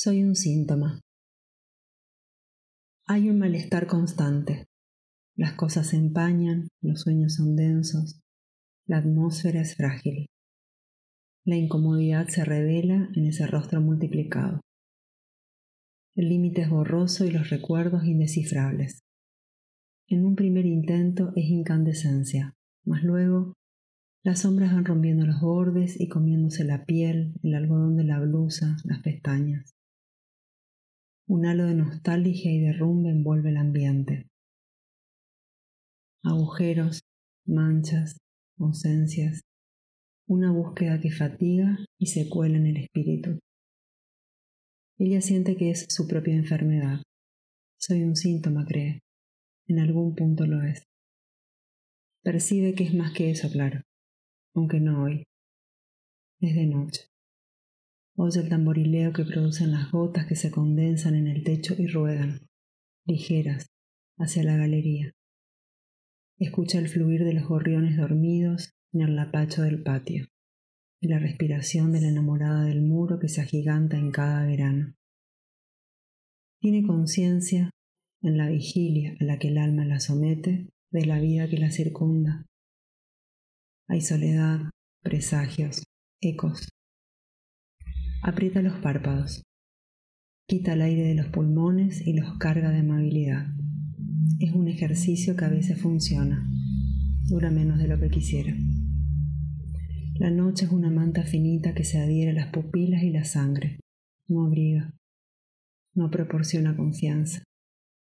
Soy un síntoma. Hay un malestar constante. Las cosas se empañan, los sueños son densos, la atmósfera es frágil. La incomodidad se revela en ese rostro multiplicado. El límite es borroso y los recuerdos indescifrables. En un primer intento es incandescencia, mas luego las sombras van rompiendo los bordes y comiéndose la piel, el algodón de la blusa, las pestañas. Un halo de nostalgia y derrumbe envuelve el ambiente. Agujeros, manchas, ausencias, una búsqueda que fatiga y se cuela en el espíritu. Ella siente que es su propia enfermedad. Soy un síntoma, cree. En algún punto lo es. Percibe que es más que eso, claro, aunque no hoy. Es de noche. Oye el tamborileo que producen las gotas que se condensan en el techo y ruedan, ligeras, hacia la galería. Escucha el fluir de los gorriones dormidos en el lapacho del patio y la respiración de la enamorada del muro que se agiganta en cada verano. Tiene conciencia, en la vigilia a la que el alma la somete, de la vida que la circunda. Hay soledad, presagios, ecos, Aprieta los párpados. Quita el aire de los pulmones y los carga de amabilidad. Es un ejercicio que a veces funciona. Dura menos de lo que quisiera. La noche es una manta finita que se adhiere a las pupilas y la sangre. No abriga. No proporciona confianza.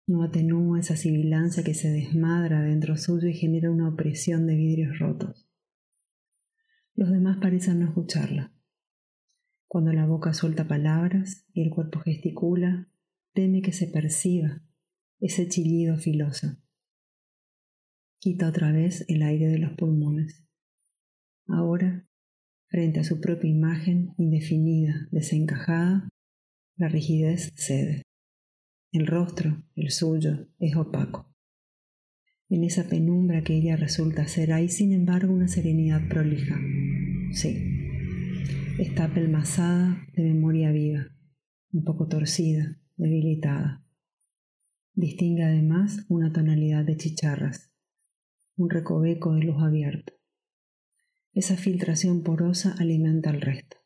No atenúa esa sibilancia que se desmadra dentro suyo y genera una opresión de vidrios rotos. Los demás parecen no escucharla. Cuando la boca suelta palabras y el cuerpo gesticula, teme que se perciba ese chillido filoso. Quita otra vez el aire de los pulmones. Ahora, frente a su propia imagen indefinida, desencajada, la rigidez cede. El rostro, el suyo, es opaco. En esa penumbra que ella resulta ser hay, sin embargo, una serenidad prolija. Sí, está apelmazada de memoria viva, un poco torcida, debilitada. Distingue además una tonalidad de chicharras, un recoveco de luz abierto. Esa filtración porosa alimenta al resto.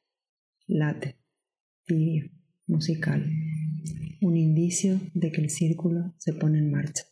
Late, tibio, musical, un indicio de que el círculo se pone en marcha.